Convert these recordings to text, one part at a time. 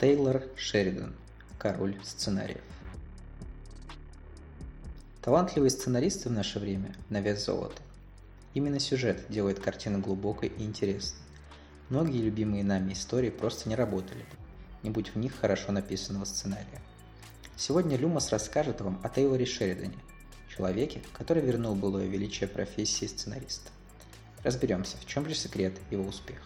Тейлор Шеридан, король сценариев. Талантливые сценаристы в наше время – на вес золота. Именно сюжет делает картину глубокой и интересной. Многие любимые нами истории просто не работали, не будь в них хорошо написанного сценария. Сегодня Люмас расскажет вам о Тейлоре Шеридане, человеке, который вернул былое величие профессии сценариста. Разберемся, в чем же секрет его успеха.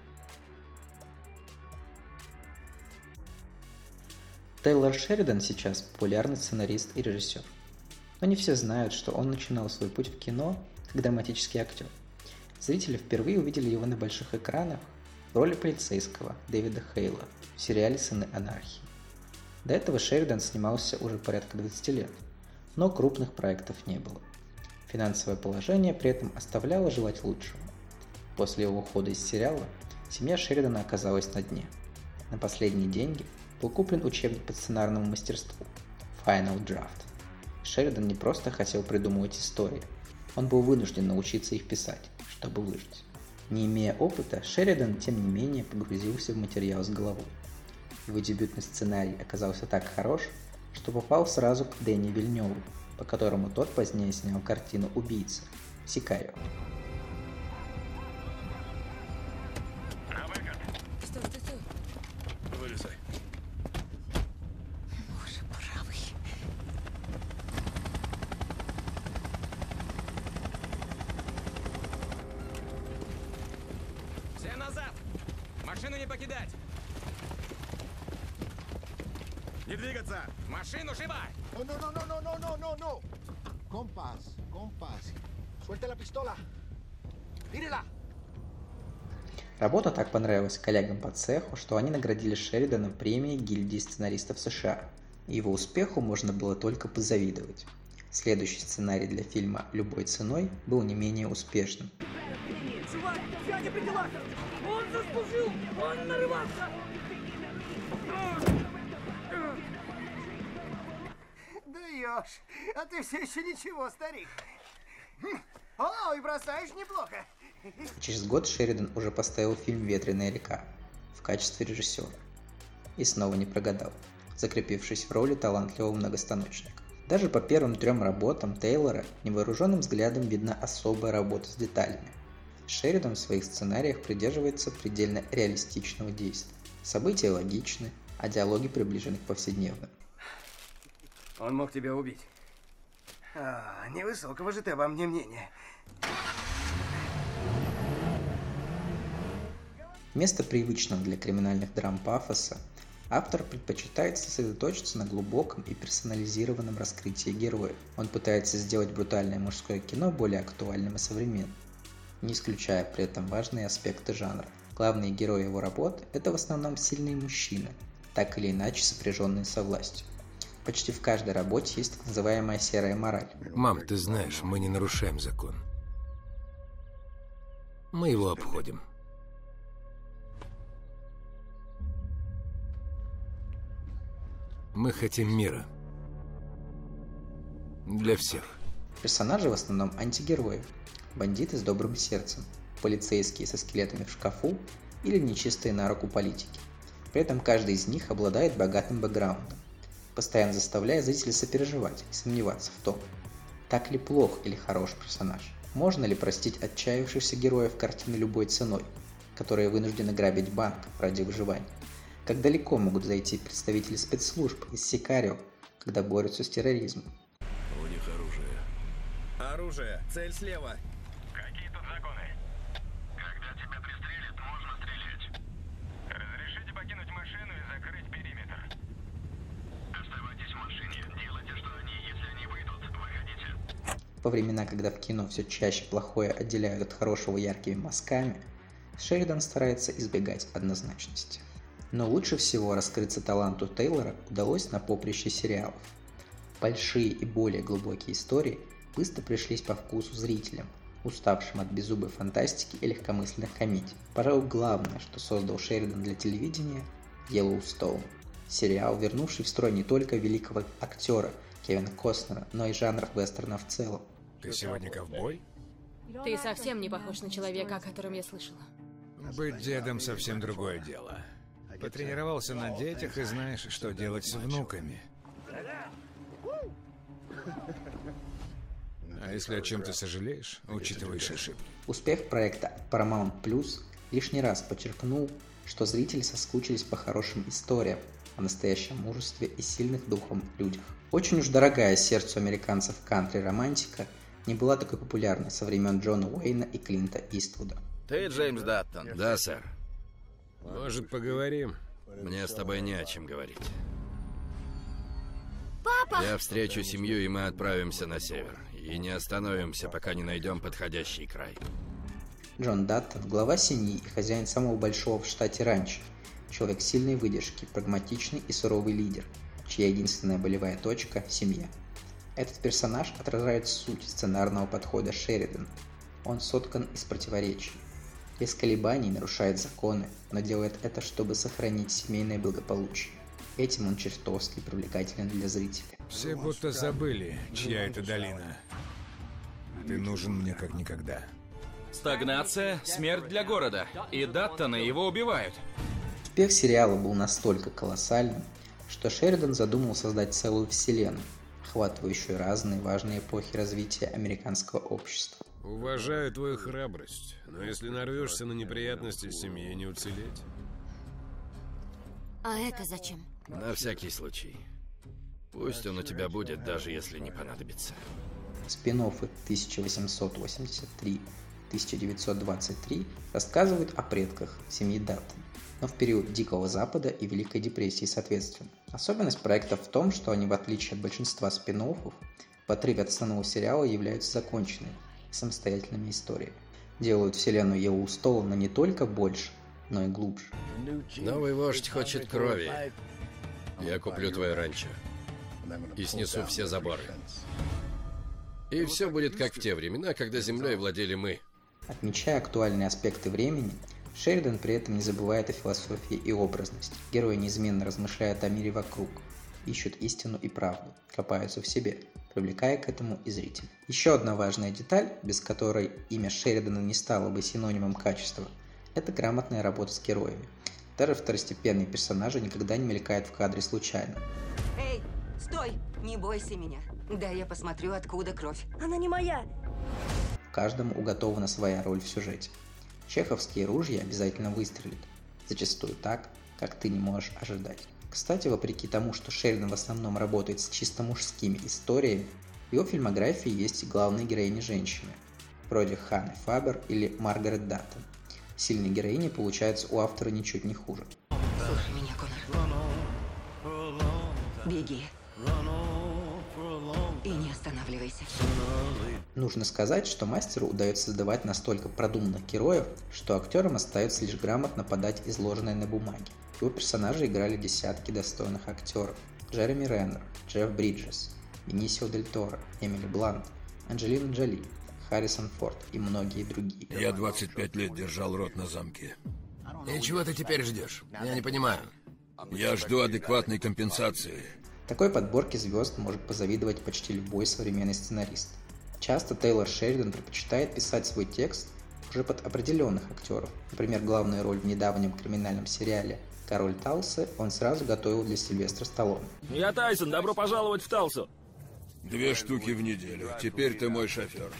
Тейлор Шеридан сейчас популярный сценарист и режиссер. Но не все знают, что он начинал свой путь в кино как драматический актер. Зрители впервые увидели его на больших экранах в роли полицейского Дэвида Хейла в сериале «Сыны анархии». До этого Шеридан снимался уже порядка 20 лет, но крупных проектов не было. Финансовое положение при этом оставляло желать лучшего. После его ухода из сериала семья Шеридана оказалась на дне. На последние деньги был куплен учебник по сценарному мастерству Final Draft. Шеридан не просто хотел придумывать истории, он был вынужден научиться их писать, чтобы выжить. Не имея опыта, Шеридан, тем не менее, погрузился в материал с головой. Его дебютный сценарий оказался так хорош, что попал сразу к Дэнни Вильневу, по которому тот позднее снял картину «Убийца» Сикарио. Покидать! Не двигаться! Машину живо! Oh, no, no, no, no, no, no, no, no. Compás, compás. Suelta la pistola. Tírela. Работа так понравилась коллегам по цеху, что они наградили Шеридана премией гильдии сценаристов США. Его успеху можно было только позавидовать. Следующий сценарий для фильма «Любой ценой» был не менее успешным. Чувак, я не при делах! Он заслужил! Он нарывался! Даешь. А ты все еще ничего, старик. О, и бросаешь неплохо. Через год Шеридан уже поставил фильм «Ветреная река» в качестве режиссера. И снова не прогадал, закрепившись в роли талантливого многостаночника. Даже по первым трем работам Тейлора невооруженным взглядом видна особая работа с деталями. Шеридан в своих сценариях придерживается предельно реалистичного действия. События логичны, а диалоги приближены к повседневным. Он мог тебя убить. А, невысокого же ты обо мне мнения. Вместо привычного для криминальных драм пафоса, автор предпочитает сосредоточиться на глубоком и персонализированном раскрытии героев. Он пытается сделать брутальное мужское кино более актуальным и современным, не исключая при этом важные аспекты жанра. Главные герои его работ – это в основном сильные мужчины, так или иначе сопряженные со властью. Почти в каждой работе есть так называемая серая мораль. Мам, ты знаешь, мы не нарушаем закон. Мы его обходим. Мы хотим мира. Для всех. Персонажи в основном антигерои, бандиты с добрым сердцем, полицейские со скелетами в шкафу или нечистые на руку политики. При этом каждый из них обладает богатым бэкграундом, постоянно заставляя зрителей сопереживать и сомневаться в том, так ли плох или хорош персонаж. Можно ли простить отчаявшихся героев картины любой ценой, которые вынуждены грабить банк ради выживания? Как далеко могут зайти представители спецслужб из Сикарио, когда борются с терроризмом? У них оружие. Оружие! Цель слева! Какие тут законы? Когда тебя пристрелят, можно стрелять. Разрешите покинуть машину и закрыть периметр. Оставайтесь в машине. Делайте, что они. Если они выйдут, выходите. Во времена, когда в кино все чаще плохое отделяют от хорошего яркими мазками, Шеридан старается избегать однозначности. Но лучше всего раскрыться таланту Тейлора удалось на поприще сериалов. Большие и более глубокие истории быстро пришлись по вкусу зрителям, уставшим от беззубой фантастики и легкомысленных комедий. Пожалуй, главное, что создал Шеридан для телевидения – Yellowstone. Сериал, вернувший в строй не только великого актера Кевина Костнера, но и жанр вестерна в целом. Ты сегодня ковбой? Ты совсем не похож на человека, о котором я слышала. Быть дедом совсем другое дело. Потренировался на детях и знаешь, что делать с внуками. А если о чем-то сожалеешь, учитываешь ошибки. Успех проекта Paramount Plus лишний раз подчеркнул, что зрители соскучились по хорошим историям, о настоящем мужестве и сильных духом людях. Очень уж дорогая сердцу американцев кантри-романтика не была такой популярной со времен Джона Уэйна и Клинта Иствуда. Ты Джеймс Даттон. Да, сэр. Может, поговорим? Мне с тобой не о чем говорить. Папа! Я встречу семью, и мы отправимся на север. И не остановимся, пока не найдем подходящий край. Джон Даттон – глава семьи и хозяин самого большого в штате ранчо. Человек сильной выдержки, прагматичный и суровый лидер, чья единственная болевая точка – семья. Этот персонаж отражает суть сценарного подхода Шеридан. Он соткан из противоречий. Без колебаний нарушает законы, но делает это, чтобы сохранить семейное благополучие. Этим он чертовски привлекателен для зрителя. Все будто забыли, чья это долина. Ты нужен мне как никогда. Стагнация – смерть для города. И Даттона его убивают. Успех сериала был настолько колоссальным, что Шеридан задумал создать целую вселенную, охватывающую разные важные эпохи развития американского общества. Уважаю твою храбрость, но если нарвешься на неприятности, семье не уцелеть. А это зачем? На всякий случай. Пусть он у тебя будет, даже если не понадобится. Спин-оффы 1883-1923 рассказывают о предках семьи Даттон, но в период Дикого Запада и Великой депрессии соответственно. Особенность проекта в том, что они, в отличие от большинства спин в отрыве от основного сериала являются законченными, самостоятельными историями. Делают вселенную Йеллоустоуна не только больше, но и глубже. Новый вождь хочет крови. Я куплю твое ранчо и снесу все заборы. И все будет как в те времена, когда землей владели мы. Отмечая актуальные аспекты времени, Шеридан при этом не забывает о философии и образности. Герои неизменно размышляют о мире вокруг, ищут истину и правду, копаются в себе, привлекая к этому и зрителей. Еще одна важная деталь, без которой имя Шеридана не стало бы синонимом качества, это грамотная работа с героями. Даже второстепенные персонажи никогда не мелькают в кадре случайно. Эй, стой! Не бойся меня. Да я посмотрю, откуда кровь. Она не моя. Каждому уготована своя роль в сюжете. Чеховские ружья обязательно выстрелят, зачастую так, как ты не можешь ожидать. Кстати, вопреки тому, что Шеридан в основном работает с чисто мужскими историями, в его фильмографии есть и главные героини женщины, вроде Ханны Фабер или Маргарет Даттон. Сильные героини получаются у автора ничуть не хуже. Слушай меня, Конор. Беги. И не останавливайся. Нужно сказать, что мастеру удается создавать настолько продуманных героев, что актерам остается лишь грамотно подать изложенное на бумаге. Его персонажи играли десятки достойных актеров. Джереми Реннер, Джефф Бриджес, Бенисио Дель Торо, Эмили Блант, Анджелина Джоли, Харрисон Форд и многие другие. Я 25 лет держал рот на замке. И чего ты теперь ждешь? Я не понимаю. Я жду адекватной компенсации. Такой подборке звезд может позавидовать почти любой современный сценарист. Часто Тейлор Шеридан предпочитает писать свой текст уже под определенных актеров. Например, главную роль в недавнем криминальном сериале «Король Талсы» он сразу готовил для Сильвестра Сталлоне. Я Тайсон, добро пожаловать в Талсу. Две штуки в неделю. Теперь ты мой шофер.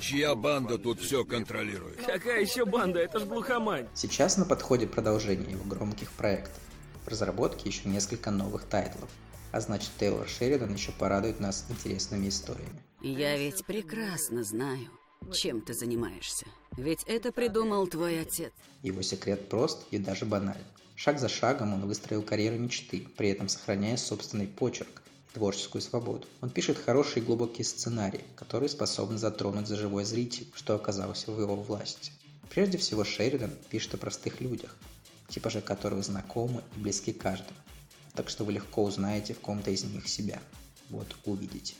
Чья банда тут все контролирует? Какая еще банда? Это ж глухомань. Сейчас на подходе продолжение его громких проектов. В разработке еще несколько новых тайтлов. А значит, Тейлор Шеридан еще порадует нас интересными историями. Я ведь прекрасно знаю, чем ты занимаешься. Ведь это придумал твой отец. Его секрет прост и даже банален. Шаг за шагом он выстроил карьеру мечты, при этом сохраняя собственный почерк, творческую свободу. Он пишет хорошие и глубокие сценарии, которые способны затронуть за живой зритель, что оказалось в его власти. Прежде всего Шеридан пишет о простых людях, типажи которых знакомы и близки каждому. Так что вы легко узнаете в ком-то из них себя. Вот увидите.